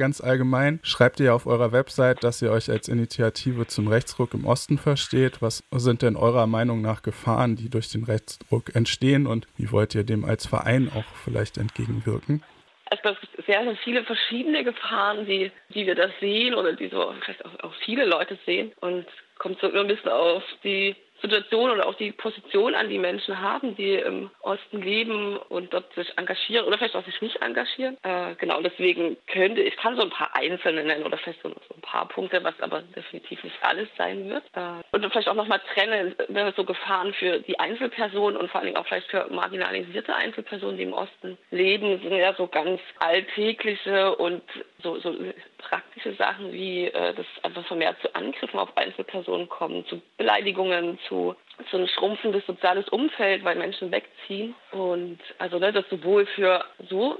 Ganz allgemein schreibt ihr auf eurer Website, dass ihr euch als Initiative zum Rechtsruck im Osten versteht. Was sind denn eurer Meinung nach Gefahren, die durch den Rechtsruck entstehen und wie wollt ihr dem als Verein auch vielleicht entgegenwirken? Es gibt sehr, sehr viele verschiedene Gefahren, die, die wir da sehen oder die so vielleicht auch, auch viele Leute sehen. Und kommt so ein bisschen auf die Situation oder auch die Position an, die Menschen haben, die im Osten leben und dort sich engagieren oder vielleicht auch sich nicht engagieren. Äh, genau, deswegen könnte ich kann so ein paar Einzelne nennen oder vielleicht so, ein paar Punkte, was aber definitiv nicht alles sein wird. Äh, und vielleicht auch nochmal trennen, wenn wir so Gefahren für die Einzelpersonen und vor allen Dingen auch vielleicht für marginalisierte Einzelpersonen, die im Osten leben, sind ja so ganz alltägliche und so, so praktische Sachen wie, äh, dass einfach vermehrt zu Angriffen auf Einzelpersonen kommen, zu Beleidigungen, zu so ein schrumpfendes soziales Umfeld, weil Menschen wegziehen. Und also ne, das sowohl für so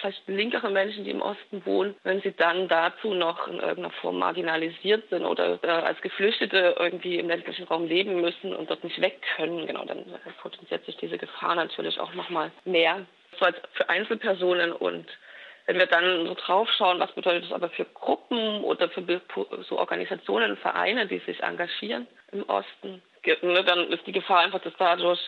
vielleicht linkere Menschen, die im Osten wohnen, wenn sie dann dazu noch in irgendeiner Form marginalisiert sind oder äh, als Geflüchtete irgendwie im ländlichen Raum leben müssen und dort nicht weg können, genau, dann potenziert sich diese Gefahr natürlich auch nochmal mehr. So als für Einzelpersonen und wenn wir dann so drauf schauen, was bedeutet das aber für Gruppen oder für so Organisationen, Vereine, die sich engagieren im Osten, ne, dann ist die Gefahr einfach, dass dadurch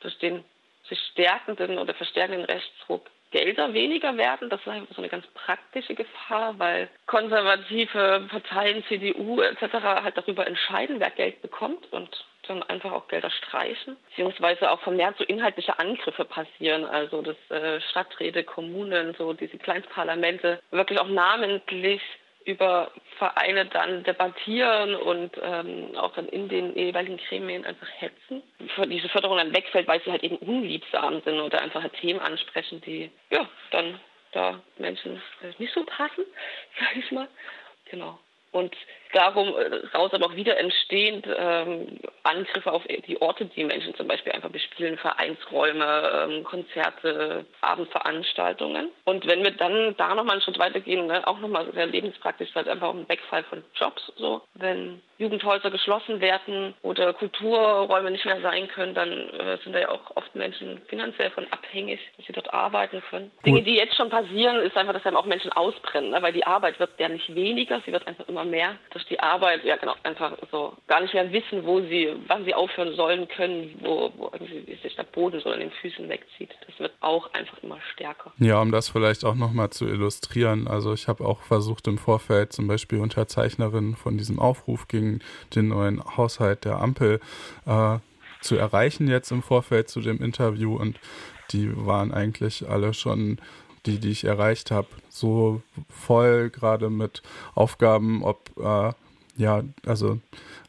durch den sich stärkenden oder verstärkenden Rechtsruck Gelder weniger werden. Das ist einfach so eine ganz praktische Gefahr, weil konservative Parteien, CDU etc. halt darüber entscheiden, wer Geld bekommt und dann einfach auch Gelder streichen, beziehungsweise auch vermehrt so inhaltliche Angriffe passieren, also dass äh, Stadträte, Kommunen, so diese Kleinstparlamente wirklich auch namentlich über Vereine dann debattieren und ähm, auch dann in den jeweiligen Gremien einfach hetzen. Diese Förderung dann wegfällt, weil sie halt eben unliebsam sind oder einfach halt Themen ansprechen, die ja dann da Menschen nicht so passen, sag ich mal. Genau und darum äh, aber auch wieder entstehend ähm, Angriffe auf die Orte, die Menschen zum Beispiel einfach bespielen, Vereinsräume, ähm, Konzerte, Abendveranstaltungen. Und wenn wir dann da nochmal einen Schritt weitergehen, ne, auch nochmal sehr lebenspraktisch, halt einfach ein Wegfall von Jobs, so, wenn Jugendhäuser geschlossen werden oder Kulturräume nicht mehr sein können, dann äh, sind da ja auch oft Menschen finanziell von abhängig, dass sie dort arbeiten können. Gut. Dinge, die jetzt schon passieren, ist einfach, dass dann auch Menschen ausbrennen, ne? weil die Arbeit wird ja nicht weniger, sie wird einfach immer mehr. Durch die Arbeit, ja genau, einfach so gar nicht mehr wissen, wo sie, wann sie aufhören sollen können, wo, wo irgendwie sich der Boden so an den Füßen wegzieht. Das wird auch einfach immer stärker. Ja, um das vielleicht auch nochmal zu illustrieren. Also ich habe auch versucht im Vorfeld zum Beispiel Unterzeichnerin von diesem Aufruf gegen den neuen Haushalt der Ampel äh, zu erreichen jetzt im Vorfeld zu dem Interview. Und die waren eigentlich alle schon die, die ich erreicht habe, so voll gerade mit Aufgaben, ob äh, ja, also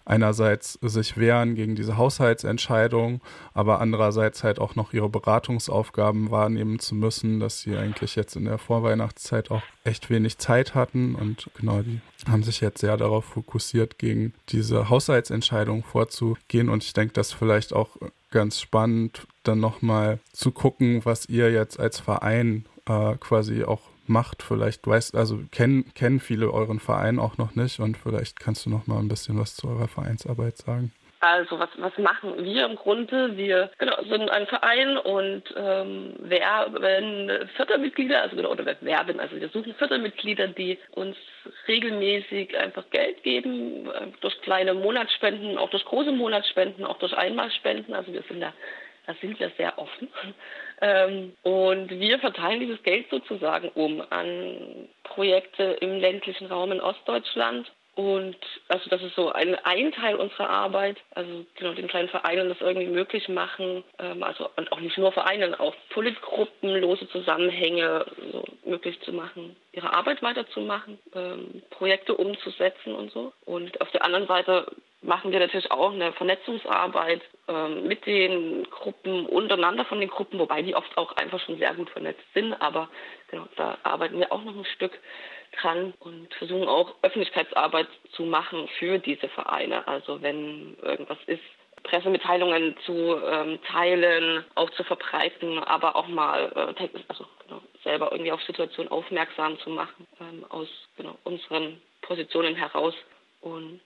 einerseits sich wehren gegen diese Haushaltsentscheidung, aber andererseits halt auch noch ihre Beratungsaufgaben wahrnehmen zu müssen, dass sie eigentlich jetzt in der Vorweihnachtszeit auch echt wenig Zeit hatten. Und genau, die haben sich jetzt sehr darauf fokussiert, gegen diese Haushaltsentscheidung vorzugehen. Und ich denke, das vielleicht auch ganz spannend, dann nochmal zu gucken, was ihr jetzt als Verein äh, quasi auch macht. Vielleicht weißt, also kennen, kennen viele euren Verein auch noch nicht und vielleicht kannst du noch mal ein bisschen was zu eurer Vereinsarbeit sagen. Also was, was machen wir im Grunde? Wir genau, sind ein Verein und ähm, werben Fördermitglieder, also genau, oder werben, also wir suchen Fördermitglieder, die uns regelmäßig einfach Geld geben, äh, durch kleine Monatsspenden, auch durch große Monatsspenden, auch durch Einmalspenden. Also wir sind da da sind wir sehr offen. Ähm, und wir verteilen dieses Geld sozusagen um an Projekte im ländlichen Raum in Ostdeutschland. Und also das ist so ein, ein Teil unserer Arbeit, also genau den kleinen Vereinen das irgendwie möglich machen, ähm, also und auch nicht nur Vereinen, auch Politgruppen, lose Zusammenhänge so möglich zu machen, ihre Arbeit weiterzumachen, ähm, Projekte umzusetzen und so. Und auf der anderen Seite machen wir natürlich auch eine Vernetzungsarbeit ähm, mit den Gruppen untereinander von den Gruppen, wobei die oft auch einfach schon sehr gut vernetzt sind. Aber genau, da arbeiten wir auch noch ein Stück dran und versuchen auch Öffentlichkeitsarbeit zu machen für diese Vereine. Also wenn irgendwas ist, Pressemitteilungen zu ähm, teilen, auch zu verbreiten, aber auch mal äh, also, genau, selber irgendwie auf Situationen aufmerksam zu machen ähm, aus genau, unseren Positionen heraus. Und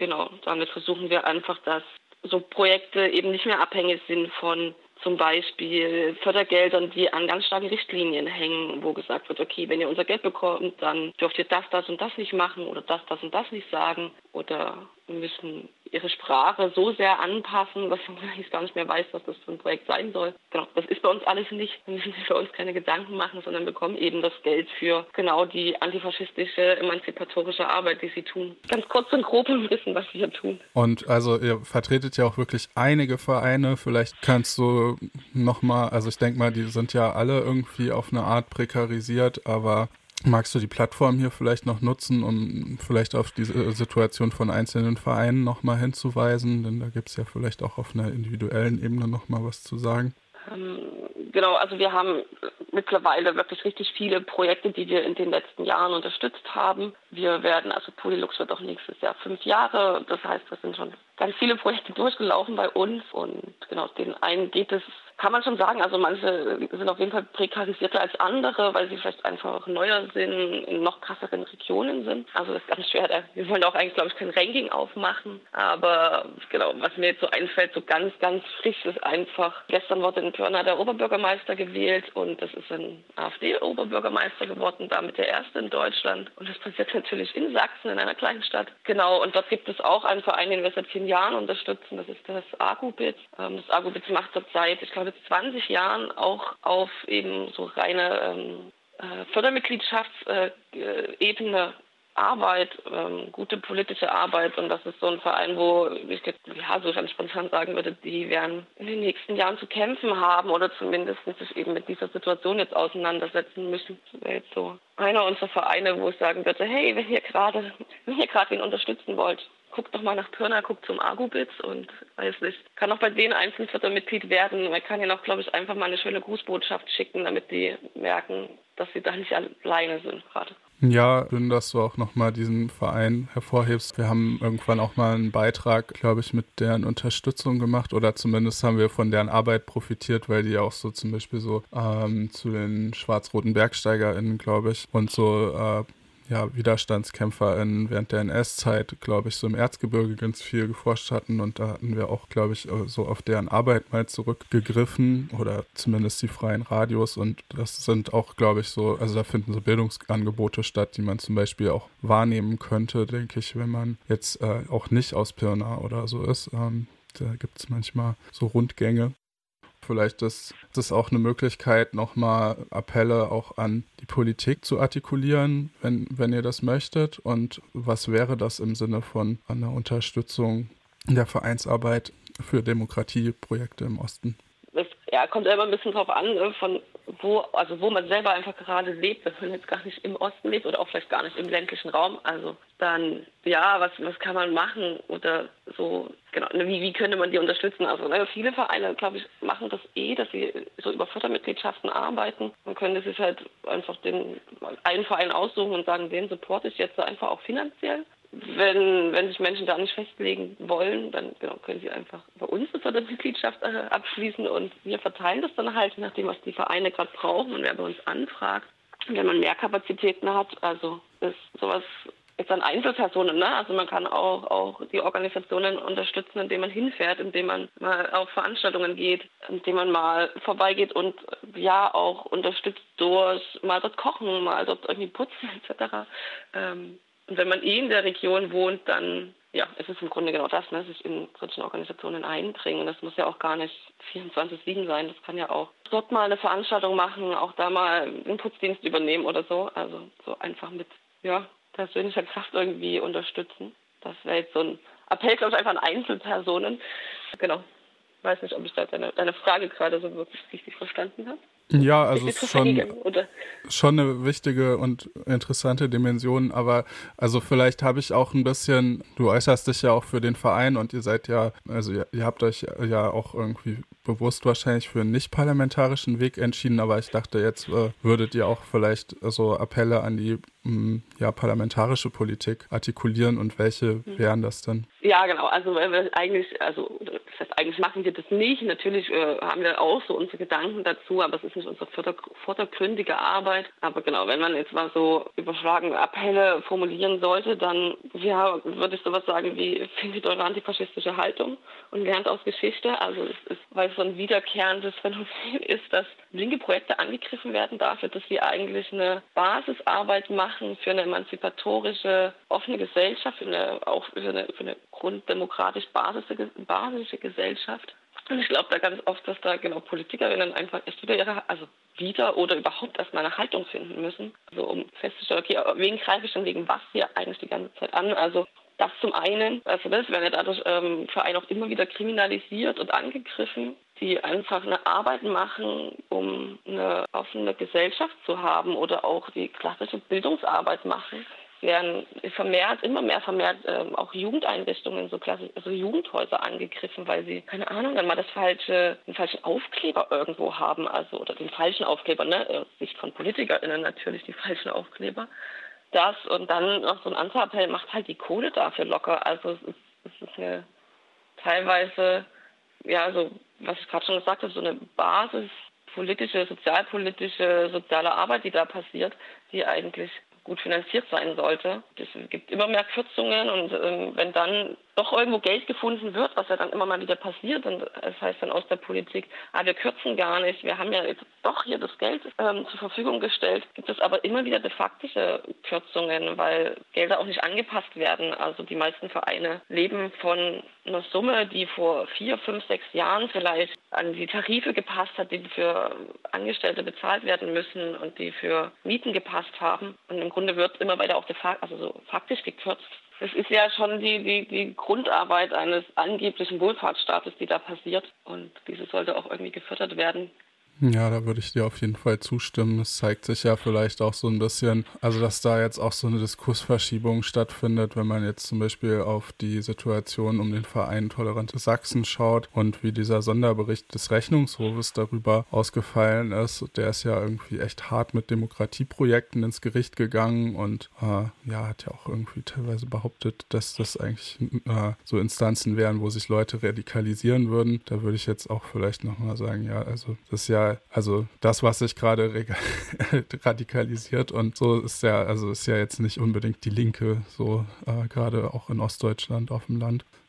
Genau, damit versuchen wir einfach, dass so Projekte eben nicht mehr abhängig sind von zum Beispiel Fördergeldern, die an ganz starken Richtlinien hängen, wo gesagt wird, okay, wenn ihr unser Geld bekommt, dann dürft ihr das, das und das nicht machen oder das, das und das nicht sagen oder müssen ihre Sprache so sehr anpassen, dass man eigentlich gar nicht mehr weiß, was das für ein Projekt sein soll. Genau, das ist bei uns alles nicht. Wir müssen sich für uns keine Gedanken machen, sondern bekommen eben das Geld für genau die antifaschistische, emanzipatorische Arbeit, die sie tun. Ganz kurz und grob und wissen, was sie hier tun. Und also ihr vertretet ja auch wirklich einige Vereine. Vielleicht kannst du nochmal, also ich denke mal, die sind ja alle irgendwie auf eine Art prekarisiert, aber Magst du die Plattform hier vielleicht noch nutzen, um vielleicht auf diese Situation von einzelnen Vereinen nochmal hinzuweisen? Denn da gibt es ja vielleicht auch auf einer individuellen Ebene nochmal was zu sagen. Ähm, genau, also wir haben mittlerweile wirklich richtig viele Projekte, die wir in den letzten Jahren unterstützt haben. Wir werden, also Polylux wird auch nächstes Jahr fünf Jahre. Das heißt, wir sind schon ganz viele Projekte durchgelaufen bei uns und genau, den einen geht es kann man schon sagen. Also manche sind auf jeden Fall prekarisierter als andere, weil sie vielleicht einfach neuer sind, in noch krasseren Regionen sind. Also das ist ganz schwer. Wir wollen auch eigentlich, glaube ich, kein Ranking aufmachen. Aber genau, was mir jetzt so einfällt, so ganz, ganz frisch ist einfach, gestern wurde in Pirna der Oberbürgermeister gewählt und das ist ein AfD-Oberbürgermeister geworden, damit der erste in Deutschland. Und das passiert natürlich in Sachsen, in einer kleinen Stadt. Genau, und dort gibt es auch einen Verein, den wir seit vielen Jahren unterstützen. Das ist das Agubit. Ähm, das Agubit macht zurzeit, ich glaube, seit 20 Jahren auch auf eben so reine ähm, äh, Fördermitgliedschaftsebene Arbeit, ähm, gute politische Arbeit und das ist so ein Verein, wo ich jetzt, ja, so ganz spontan sagen würde, die werden in den nächsten Jahren zu kämpfen haben oder zumindest sich eben mit dieser Situation jetzt auseinandersetzen müssen. Das wäre jetzt so einer unserer Vereine, wo ich sagen würde, hey, wenn ihr gerade, wenn ihr gerade wen unterstützen wollt, guckt doch mal nach Pirna, guckt zum Agubitz und weiß nicht, kann auch bei denen einzeln Mitglied werden. Man kann ihnen auch, glaube ich, einfach mal eine schöne Grußbotschaft schicken, damit die merken, dass sie da nicht alleine sind gerade. Ja, schön, dass du auch nochmal diesen Verein hervorhebst. Wir haben irgendwann auch mal einen Beitrag, glaube ich, mit deren Unterstützung gemacht oder zumindest haben wir von deren Arbeit profitiert, weil die auch so zum Beispiel so ähm, zu den schwarz-roten BergsteigerInnen, glaube ich, und so äh, ja, WiderstandskämpferInnen während der NS-Zeit, glaube ich, so im Erzgebirge ganz viel geforscht hatten. Und da hatten wir auch, glaube ich, äh, so auf deren Arbeit mal zurückgegriffen oder zumindest die freien Radios. Und das sind auch, glaube ich, so, also da finden so Bildungsangebote statt, die man zum Beispiel auch wahrnehmen könnte, denke ich, wenn man jetzt äh, auch nicht aus Pirna oder so ist. Ähm, da gibt es manchmal so Rundgänge Vielleicht ist das auch eine Möglichkeit, nochmal Appelle auch an die Politik zu artikulieren, wenn, wenn ihr das möchtet. Und was wäre das im Sinne von einer Unterstützung der Vereinsarbeit für Demokratieprojekte im Osten? Ja, kommt immer ein bisschen drauf an, ne, von wo, also wo man selber einfach gerade lebt, wenn man jetzt gar nicht im Osten lebt oder auch vielleicht gar nicht im ländlichen Raum. Also dann, ja, was, was kann man machen oder so, genau, ne, wie, wie könnte man die unterstützen? Also ne, viele Vereine, glaube ich, machen das eh, dass sie so über Fördermitgliedschaften arbeiten. Man könnte sich halt einfach den einen Verein aussuchen und sagen, den supporte ich jetzt einfach auch finanziell wenn, wenn sich Menschen da nicht festlegen wollen, dann genau, können sie einfach bei uns eine Mitgliedschaft äh, abschließen und wir verteilen das dann halt, nachdem was die Vereine gerade brauchen und wer bei uns anfragt. Und wenn man mehr Kapazitäten hat, also ist sowas jetzt an Einzelpersonen, ne? Also man kann auch, auch die Organisationen unterstützen, indem man hinfährt, indem man mal auf Veranstaltungen geht, indem man mal vorbeigeht und ja auch unterstützt durch mal dort kochen, mal dort irgendwie putzen etc. Ähm, und wenn man eh in der Region wohnt, dann ja, es ist im Grunde genau das, ne, sich in solchen Organisationen einbringen. Das muss ja auch gar nicht 24-7 sein. Das kann ja auch dort mal eine Veranstaltung machen, auch da mal einen Putzdienst übernehmen oder so. Also so einfach mit ja, persönlicher Kraft irgendwie unterstützen. Das wäre jetzt so ein Appell, glaube ich, einfach an Einzelpersonen. Genau. Ich weiß nicht, ob ich da deine, deine Frage gerade so wirklich richtig verstanden habe. Ja, also es ist schon, schon eine wichtige und interessante Dimension, aber also vielleicht habe ich auch ein bisschen, du äußerst dich ja auch für den Verein und ihr seid ja, also ihr, ihr habt euch ja auch irgendwie bewusst wahrscheinlich für einen nicht-parlamentarischen Weg entschieden, aber ich dachte, jetzt äh, würdet ihr auch vielleicht so Appelle an die mh, ja, parlamentarische Politik artikulieren und welche mhm. wären das denn? Ja, genau. Also eigentlich, also das heißt, eigentlich machen wir das nicht. Natürlich äh, haben wir auch so unsere Gedanken dazu, aber es ist nicht unsere vordergründige Arbeit. Aber genau, wenn man jetzt mal so überschlagen Appelle formulieren sollte, dann ja, würde ich sowas sagen wie findet eure antifaschistische Haltung und lernt aus Geschichte. Also es ist, weil so ein wiederkehrendes Phänomen ist, dass linke Projekte angegriffen werden dafür, dass sie eigentlich eine Basisarbeit machen für eine emanzipatorische, offene Gesellschaft, für eine, auch für eine, für eine grunddemokratisch basische, basische Gesellschaft. Und ich glaube da ganz oft, dass da genau Politikerinnen einfach erst wieder ihre, also wieder oder überhaupt erstmal eine Haltung finden müssen. Also um festzustellen, okay, wen greife ich denn wegen was hier eigentlich die ganze Zeit an? Also das zum einen, also das werden ja dadurch ähm, Vereine auch immer wieder kriminalisiert und angegriffen, die einfach eine Arbeit machen, um eine offene Gesellschaft zu haben oder auch die klassische Bildungsarbeit machen werden vermehrt, immer mehr vermehrt ähm, auch Jugendeinrichtungen, so klassisch, also Jugendhäuser angegriffen, weil sie, keine Ahnung, dann mal das falsche, den falschen Aufkleber irgendwo haben, also oder den falschen Aufkleber, ne, Sicht von PolitikerInnen natürlich die falschen Aufkleber. Das und dann noch so ein Anzeigappell macht halt die Kohle dafür locker. Also es ist, es ist eine teilweise, ja, so, was ich gerade schon gesagt habe, so eine Basis politische, sozialpolitische, soziale Arbeit, die da passiert, die eigentlich gut finanziert sein sollte. Es gibt immer mehr Kürzungen und ähm, wenn dann doch irgendwo Geld gefunden wird, was ja dann immer mal wieder passiert, und das heißt dann aus der Politik, ah, wir kürzen gar nicht, wir haben ja jetzt doch hier das Geld ähm, zur Verfügung gestellt, gibt es aber immer wieder de factische Kürzungen, weil Gelder auch nicht angepasst werden. Also die meisten Vereine leben von einer Summe, die vor vier, fünf, sechs Jahren vielleicht an die Tarife gepasst hat, die für Angestellte bezahlt werden müssen und die für Mieten gepasst haben. Und im Grunde wird immer weiter auch de facto, also so faktisch gekürzt. Das ist ja schon die, die, die Grundarbeit eines angeblichen Wohlfahrtsstaates, die da passiert. Und diese sollte auch irgendwie gefördert werden. Ja, da würde ich dir auf jeden Fall zustimmen. Es zeigt sich ja vielleicht auch so ein bisschen, also dass da jetzt auch so eine Diskursverschiebung stattfindet, wenn man jetzt zum Beispiel auf die Situation um den Verein Tolerante Sachsen schaut und wie dieser Sonderbericht des Rechnungshofes darüber ausgefallen ist. Der ist ja irgendwie echt hart mit Demokratieprojekten ins Gericht gegangen und äh, ja, hat ja auch irgendwie teilweise behauptet, dass das eigentlich äh, so Instanzen wären, wo sich Leute radikalisieren würden. Da würde ich jetzt auch vielleicht nochmal sagen, ja, also das ist ja also das, was sich gerade radikalisiert und so ist ja, also ist ja jetzt nicht unbedingt die Linke, so äh, gerade auch in Ostdeutschland auf dem Land.